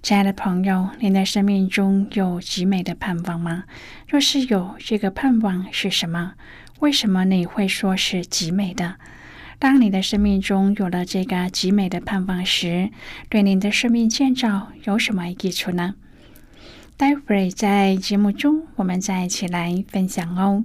亲爱的朋友，您的生命中有极美的盼望吗？若是有，这个盼望是什么？为什么你会说是极美的？当你的生命中有了这个极美的盼望时，对您的生命建造有什么益处呢？待会儿在节目中，我们再一起来分享哦。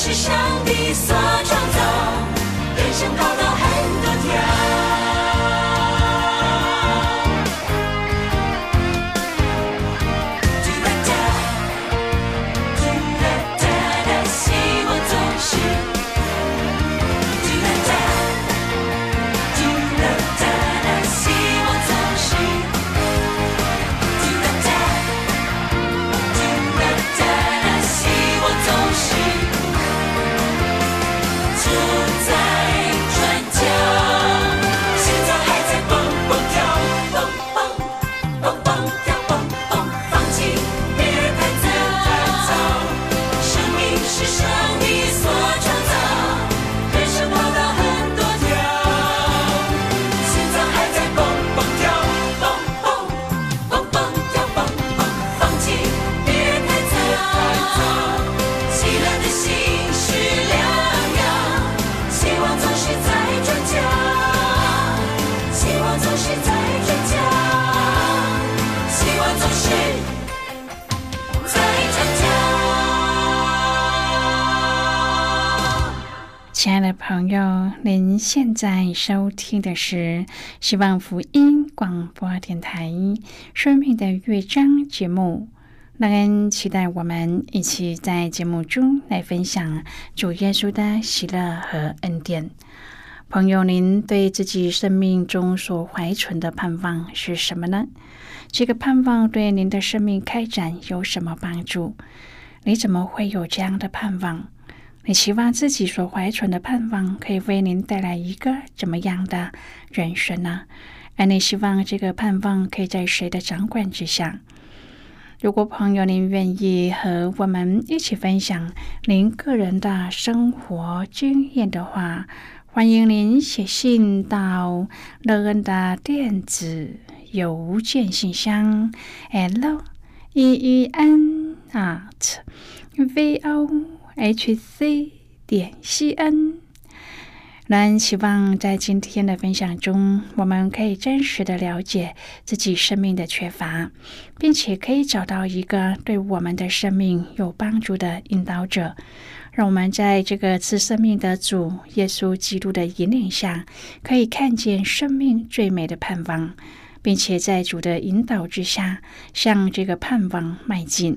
是上帝所您现在收听的是希望福音广播电台《生命的乐章》节目。那恩期待我们一起在节目中来分享主耶稣的喜乐和恩典。朋友，您对自己生命中所怀存的盼望是什么呢？这个盼望对您的生命开展有什么帮助？你怎么会有这样的盼望？你希望自己所怀存的盼望可以为您带来一个怎么样的人生呢？而你希望这个盼望可以在谁的掌管之下？如果朋友您愿意和我们一起分享您个人的生活经验的话，欢迎您写信到乐恩的电子邮件信箱：l e e n at v o。H c 点 c n，那希望在今天的分享中，我们可以真实的了解自己生命的缺乏，并且可以找到一个对我们的生命有帮助的引导者，让我们在这个赐生命的主耶稣基督的引领下，可以看见生命最美的盼望，并且在主的引导之下，向这个盼望迈进。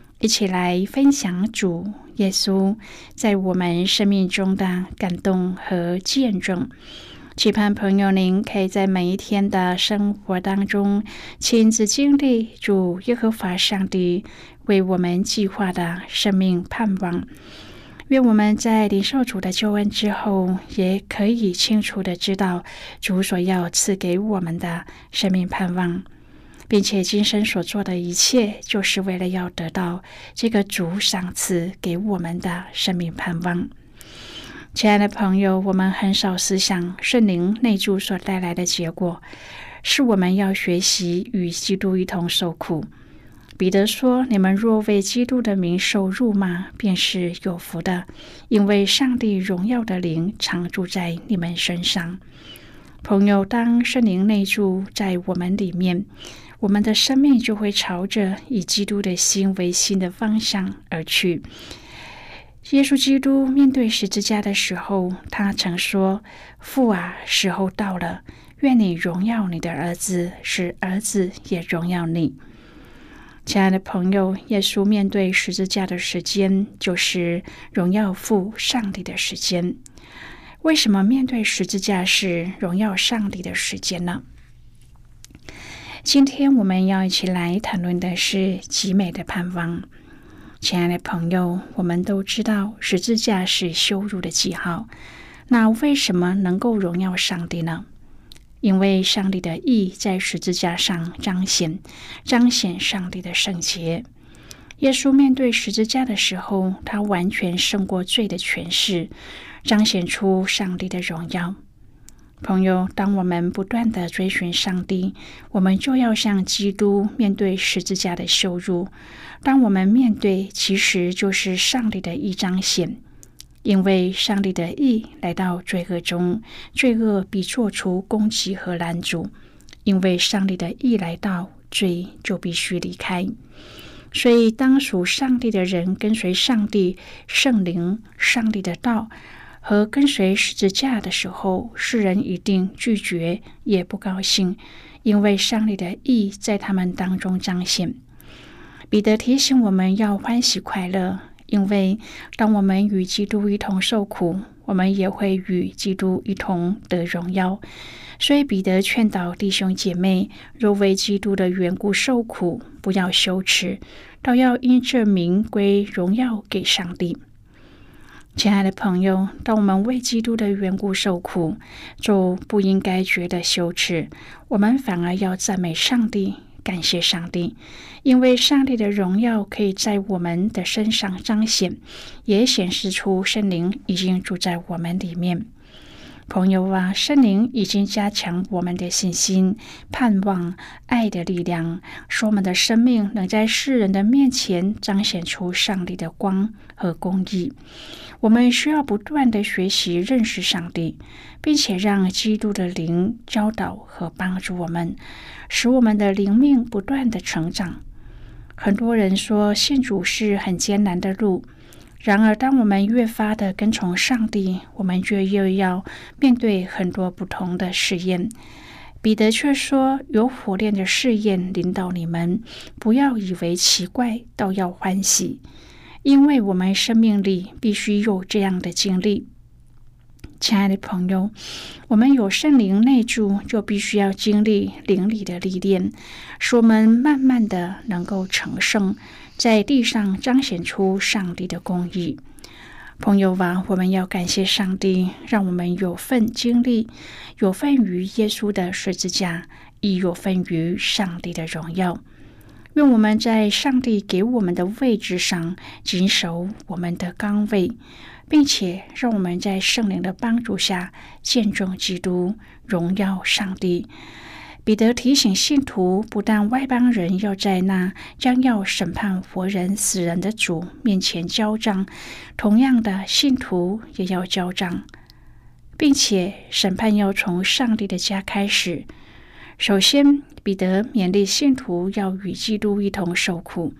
一起来分享主耶稣在我们生命中的感动和见证。期盼朋友您可以在每一天的生活当中亲自经历主耶和华上帝为我们计划的生命盼望。愿我们在领受主的救恩之后，也可以清楚的知道主所要赐给我们的生命盼望。并且今生所做的一切，就是为了要得到这个主赏赐给我们的生命盼望。亲爱的朋友，我们很少思想圣灵内住所带来的结果，是我们要学习与基督一同受苦。彼得说：“你们若为基督的名受辱骂，便是有福的，因为上帝荣耀的灵常住在你们身上。”朋友，当圣灵内住在我们里面。我们的生命就会朝着以基督的心为心的方向而去。耶稣基督面对十字架的时候，他曾说：“父啊，时候到了，愿你荣耀你的儿子，使儿子也荣耀你。”亲爱的朋友，耶稣面对十字架的时间，就是荣耀父上帝的时间。为什么面对十字架是荣耀上帝的时间呢？今天我们要一起来谈论的是极美的盼望。亲爱的朋友，我们都知道十字架是羞辱的记号。那为什么能够荣耀上帝呢？因为上帝的义在十字架上彰显，彰显上帝的圣洁。耶稣面对十字架的时候，他完全胜过罪的权势，彰显出上帝的荣耀。朋友，当我们不断的追寻上帝，我们就要像基督面对十字架的羞辱。当我们面对，其实就是上帝的一彰显，因为上帝的意来到罪恶中，罪恶必做出攻击和拦阻。因为上帝的意来到，罪就必须离开。所以，当属上帝的人跟随上帝圣灵、上帝的道。和跟随十字架的时候，世人一定拒绝，也不高兴，因为上帝的意在他们当中彰显。彼得提醒我们要欢喜快乐，因为当我们与基督一同受苦，我们也会与基督一同得荣耀。所以彼得劝导弟兄姐妹：若为基督的缘故受苦，不要羞耻，倒要因这名归荣耀给上帝。亲爱的朋友，当我们为基督的缘故受苦，就不应该觉得羞耻，我们反而要赞美上帝，感谢上帝，因为上帝的荣耀可以在我们的身上彰显，也显示出圣灵已经住在我们里面。朋友啊，圣灵已经加强我们的信心、盼望、爱的力量，使我们的生命能在世人的面前彰显出上帝的光和公义。我们需要不断的学习认识上帝，并且让基督的灵教导和帮助我们，使我们的灵命不断的成长。很多人说信主是很艰难的路。然而，当我们越发的跟从上帝，我们就又要面对很多不同的试验。彼得却说：“有火炼的试验临到你们，不要以为奇怪，倒要欢喜，因为我们生命里必须有这样的经历。”亲爱的朋友，我们有圣灵内住，就必须要经历灵里的历练，使我们慢慢的能够成圣。在地上彰显出上帝的公义，朋友啊，我们要感谢上帝，让我们有份经历，有份于耶稣的十字架，亦有份于上帝的荣耀。愿我们在上帝给我们的位置上谨守我们的岗位，并且让我们在圣灵的帮助下见证基督，荣耀上帝。彼得提醒信徒，不但外邦人要在那将要审判活人死人的主面前交账，同样的，信徒也要交账，并且审判要从上帝的家开始。首先，彼得勉励信徒要与基督一同受苦。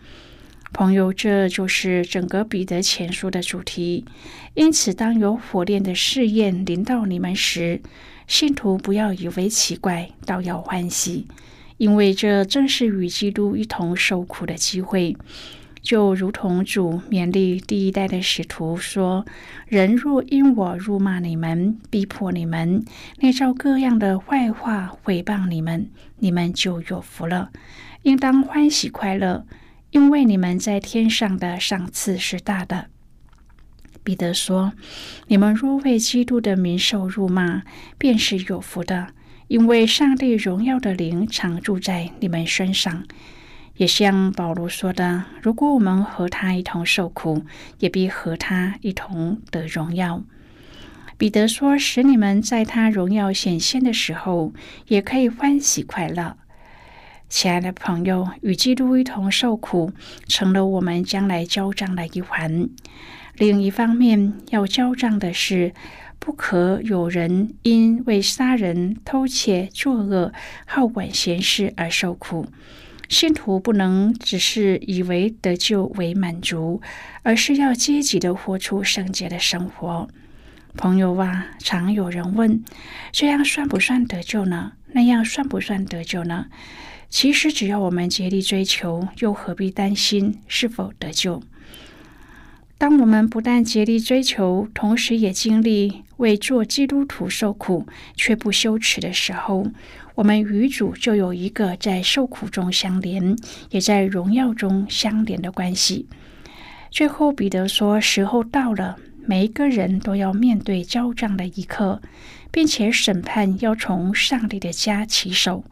朋友，这就是整个彼得前书的主题。因此，当有火炼的试验临到你们时，信徒不要以为奇怪，倒要欢喜，因为这正是与基督一同受苦的机会。就如同主勉励第一代的使徒说：“人若因我辱骂你们、逼迫你们、捏造各样的坏话毁谤你们，你们就有福了，应当欢喜快乐，因为你们在天上的赏赐是大的。”彼得说：“你们若为基督的名受辱骂，便是有福的，因为上帝荣耀的灵常住在你们身上。”也像保罗说的：“如果我们和他一同受苦，也必和他一同得荣耀。”彼得说：“使你们在他荣耀显现的时候，也可以欢喜快乐。”亲爱的朋友，与基督一同受苦，成了我们将来交账的一环。另一方面，要交账的是，不可有人因为杀人、偷窃、作恶、好管闲事而受苦。信徒不能只是以为得救为满足，而是要积极的活出圣洁的生活。朋友啊，常有人问：这样算不算得救呢？那样算不算得救呢？其实，只要我们竭力追求，又何必担心是否得救？当我们不但竭力追求，同时也经历为做基督徒受苦却不羞耻的时候，我们与主就有一个在受苦中相连，也在荣耀中相连的关系。最后，彼得说：“时候到了，每一个人都要面对交账的一刻，并且审判要从上帝的家起手。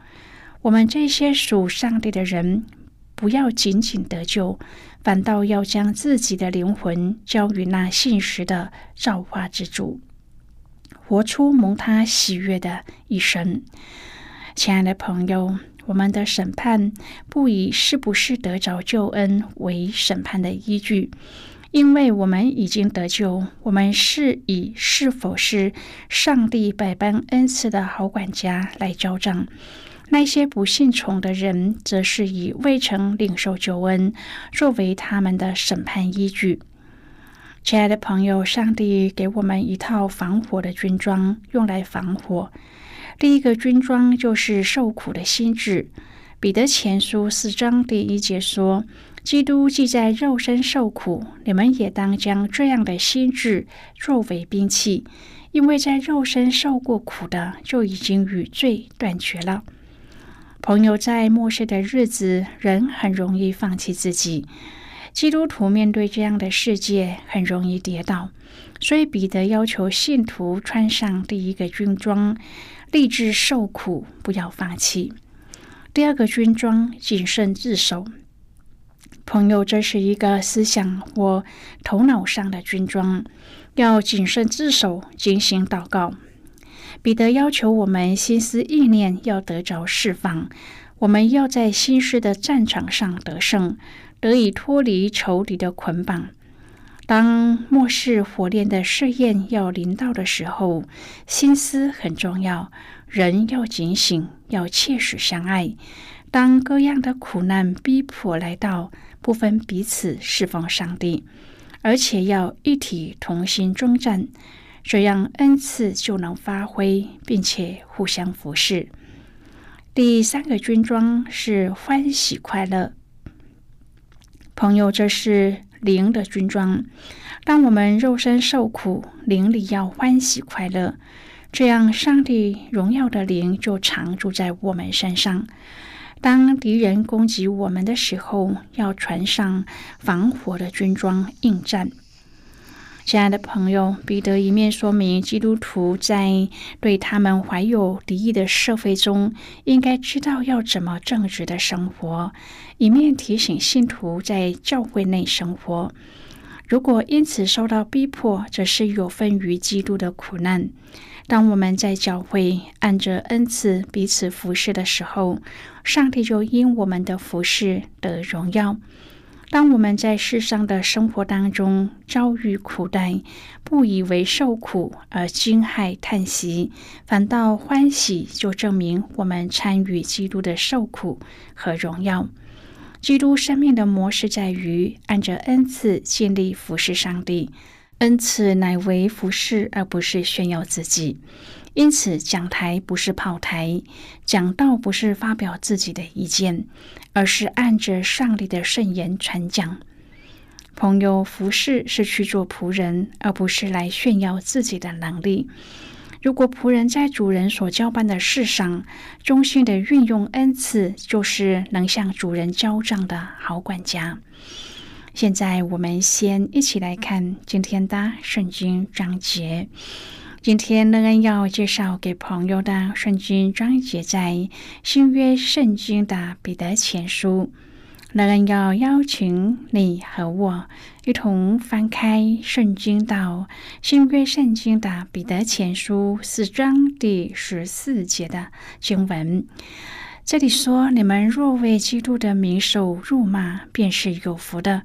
我们这些属上帝的人，不要仅仅得救。”反倒要将自己的灵魂交予那信实的造化之主，活出蒙他喜悦的一生。亲爱的朋友，我们的审判不以是不是得着救恩为审判的依据，因为我们已经得救，我们是以是否是上帝百般恩赐的好管家来交账。那些不信从的人，则是以未曾领受救恩作为他们的审判依据。亲爱的朋友，上帝给我们一套防火的军装，用来防火。第一个军装就是受苦的心智。彼得前书四章第一节说：“基督既在肉身受苦，你们也当将这样的心智作为兵器，因为在肉身受过苦的，就已经与罪断绝了。”朋友，在末世的日子，人很容易放弃自己。基督徒面对这样的世界，很容易跌倒。所以彼得要求信徒穿上第一个军装，立志受苦，不要放弃。第二个军装，谨慎自守。朋友，这是一个思想或头脑上的军装，要谨慎自守，进行祷告。彼得要求我们心思意念要得着释放，我们要在心事的战场上得胜，得以脱离仇敌的捆绑。当末世火炼的试验要临到的时候，心思很重要，人要警醒，要切实相爱。当各样的苦难逼迫来到，不分彼此侍奉上帝，而且要一体同心征战，这样恩赐就能发挥，并且互相服侍。第三个军装是欢喜快乐，朋友，这是。灵的军装，当我们肉身受苦，灵里要欢喜快乐，这样上帝荣耀的灵就常住在我们身上。当敌人攻击我们的时候，要穿上防火的军装应战。亲爱的朋友，彼得一面说明基督徒在对他们怀有敌意的社会中，应该知道要怎么正直的生活，一面提醒信徒在教会内生活。如果因此受到逼迫，则是有分于基督的苦难。当我们在教会按着恩赐彼此服侍的时候，上帝就因我们的服侍得荣耀。当我们在世上的生活当中遭遇苦难，不以为受苦而惊骇叹息，反倒欢喜，就证明我们参与基督的受苦和荣耀。基督生命的模式在于按着恩赐尽力服侍上帝，恩赐乃为服侍，而不是炫耀自己。因此，讲台不是炮台，讲道不是发表自己的意见，而是按着上帝的圣言传讲。朋友，服侍是去做仆人，而不是来炫耀自己的能力。如果仆人在主人所交办的事上忠心的运用恩赐，就是能向主人交账的好管家。现在，我们先一起来看今天的圣经章节。今天乐恩要介绍给朋友的圣经章节，在新约圣经的彼得前书。乐恩要邀请你和我一同翻开圣经到新约圣经的彼得前书四章第十四节的经文。这里说：“你们若为基督的名受辱骂，便是有福的，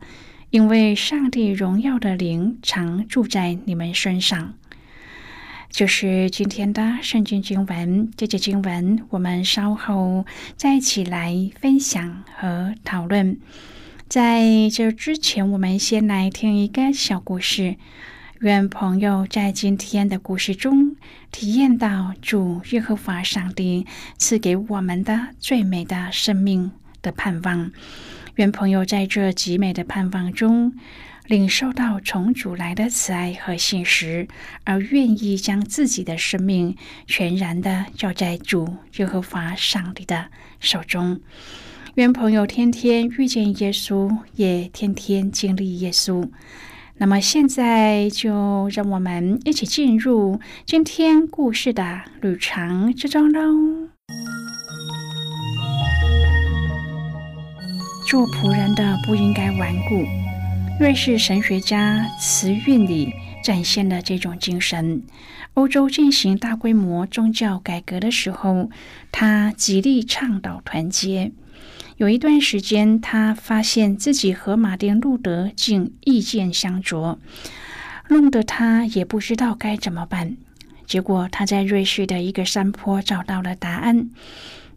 因为上帝荣耀的灵常住在你们身上。”就是今天的圣经经文，这节经文我们稍后再一起来分享和讨论。在这之前，我们先来听一个小故事。愿朋友在今天的故事中体验到主耶和华上帝赐给我们的最美的生命的盼望。愿朋友在这极美的盼望中。领受到从主来的慈爱和信实，而愿意将自己的生命全然的交在主耶和华上帝的手中。愿朋友天天遇见耶稣，也天天经历耶稣。那么现在就让我们一起进入今天故事的旅程之中喽。做仆人的不应该顽固。瑞士神学家慈运里展现了这种精神。欧洲进行大规模宗教改革的时候，他极力倡导团结。有一段时间，他发现自己和马丁·路德竟意见相左，弄得他也不知道该怎么办。结果，他在瑞士的一个山坡找到了答案。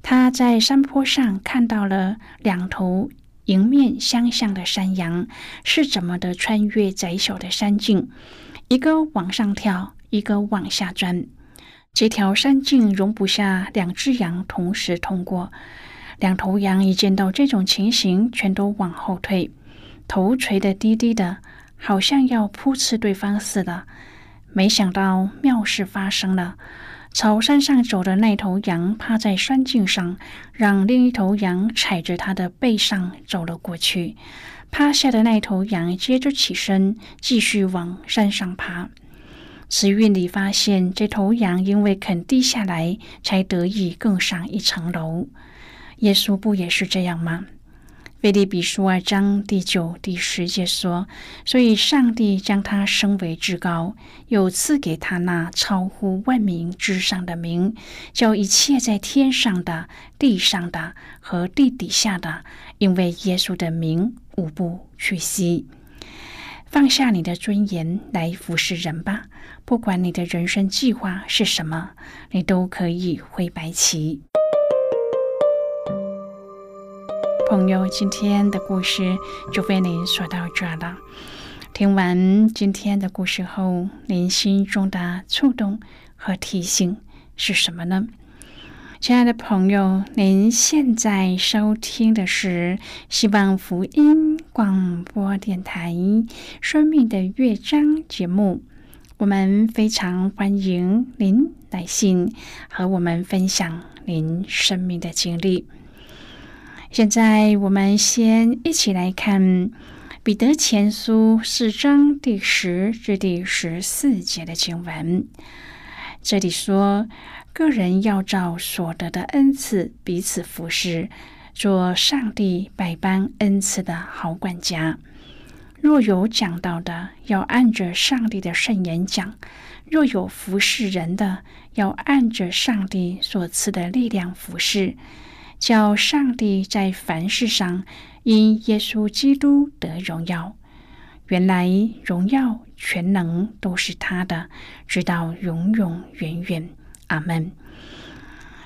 他在山坡上看到了两头。迎面相向的山羊是怎么的穿越窄小的山径？一个往上跳，一个往下钻。这条山径容不下两只羊同时通过。两头羊一见到这种情形，全都往后退，头垂得低低的，好像要扑刺对方似的。没想到妙事发生了。朝山上走的那头羊趴在山径上，让另一头羊踩着它的背上走了过去。趴下的那头羊接着起身，继续往山上爬。慈运里发现，这头羊因为肯低下来，才得以更上一层楼。耶稣不也是这样吗？腓立比书二章第九、第十节说：“所以上帝将他升为至高，又赐给他那超乎万名之上的名，叫一切在天上的、地上的和地底下的，因为耶稣的名，无不屈膝。放下你的尊严来服侍人吧。不管你的人生计划是什么，你都可以挥白旗。”朋友，今天的故事就为您说到这了。听完今天的故事后，您心中的触动和提醒是什么呢？亲爱的朋友，您现在收听的是希望福音广播电台《生命的乐章》节目。我们非常欢迎您来信和我们分享您生命的经历。现在，我们先一起来看《彼得前书》四章第十至第十四节的经文。这里说：“个人要照所得的恩赐彼此服侍，做上帝百般恩赐的好管家。若有讲道的，要按着上帝的圣言讲；若有服侍人的，要按着上帝所赐的力量服侍。”叫上帝在凡事上因耶稣基督得荣耀。原来荣耀全能都是他的，直到永永远远。阿门。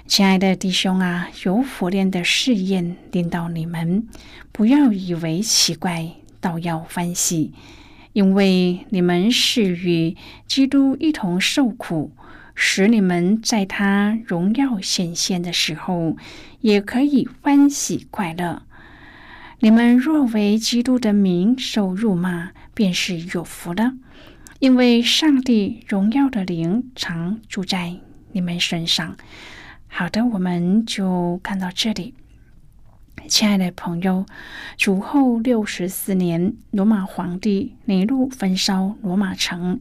亲爱的弟兄啊，有火炼的试验临到你们，不要以为奇怪，倒要欢喜，因为你们是与基督一同受苦。使你们在他荣耀显现的时候，也可以欢喜快乐。你们若为基督的名受辱骂，便是有福的，因为上帝荣耀的灵常住在你们身上。好的，我们就看到这里。亲爱的朋友，主后六十四年，罗马皇帝尼禄焚烧罗马城。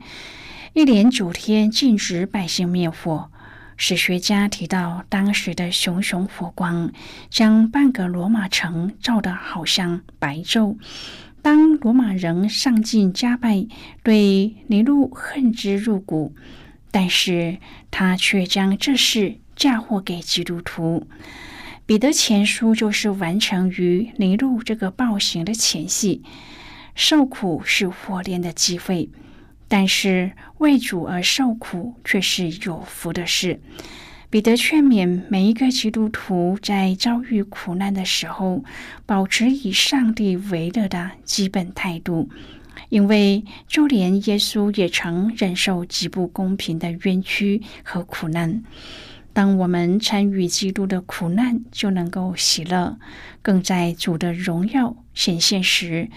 一连九天禁止百姓灭火。史学家提到，当时的熊熊火光将半个罗马城照得好像白昼。当罗马人上进加拜，对尼禄恨之入骨，但是他却将这事嫁祸给基督徒。彼得前书就是完成于尼禄这个暴行的前夕。受苦是火炼的机会。但是为主而受苦却是有福的事。彼得劝勉每一个基督徒在遭遇苦难的时候，保持以上帝为乐的基本态度，因为就连耶稣也曾忍受极不公平的冤屈和苦难。当我们参与基督的苦难，就能够喜乐，更在主的荣耀显现时，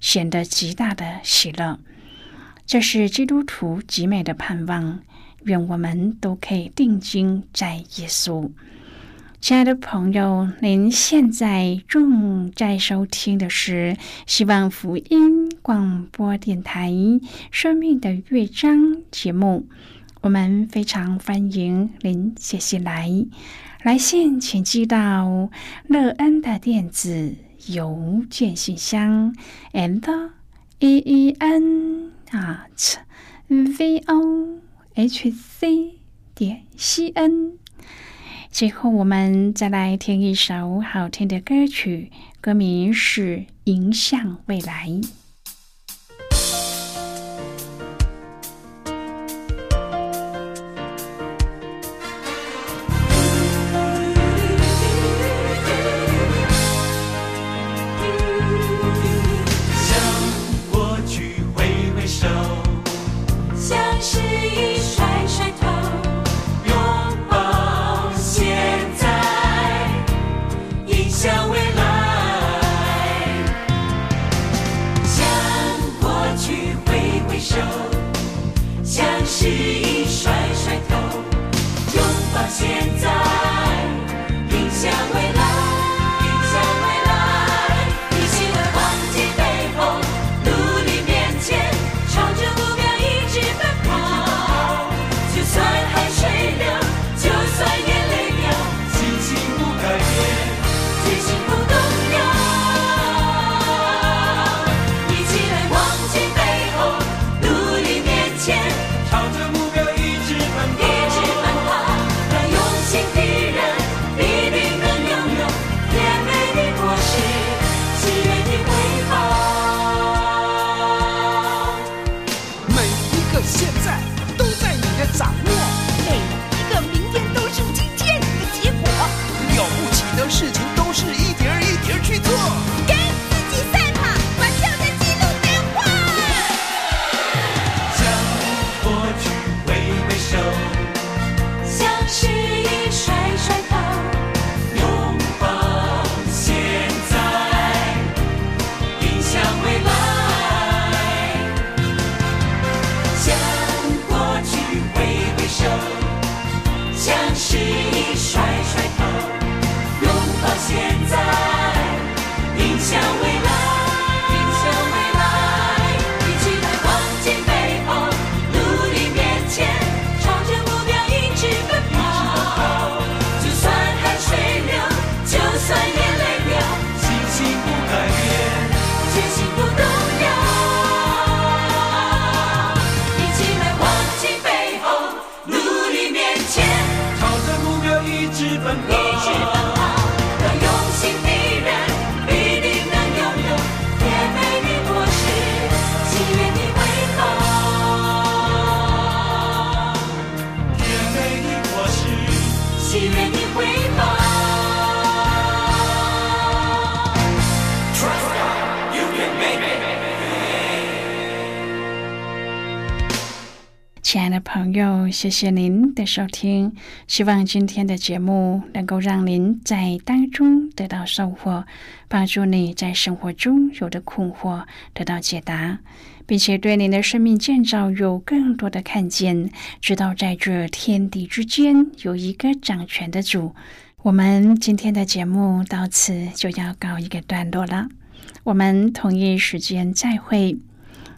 显得极大的喜乐。这是基督徒极美的盼望，愿我们都可以定睛在耶稣。亲爱的朋友，您现在正在收听的是希望福音广播电台《生命的乐章》节目。我们非常欢迎您写信来，来信请寄到乐恩的电子邮件信箱，and e e n。At v o h c 点 c n。最后，我们再来听一首好听的歌曲，歌名是《迎向未来》。分别。朋友，谢谢您的收听。希望今天的节目能够让您在当中得到收获，帮助你在生活中有的困惑得到解答，并且对您的生命建造有更多的看见，知道在这天地之间有一个掌权的主。我们今天的节目到此就要告一个段落了，我们同一时间再会。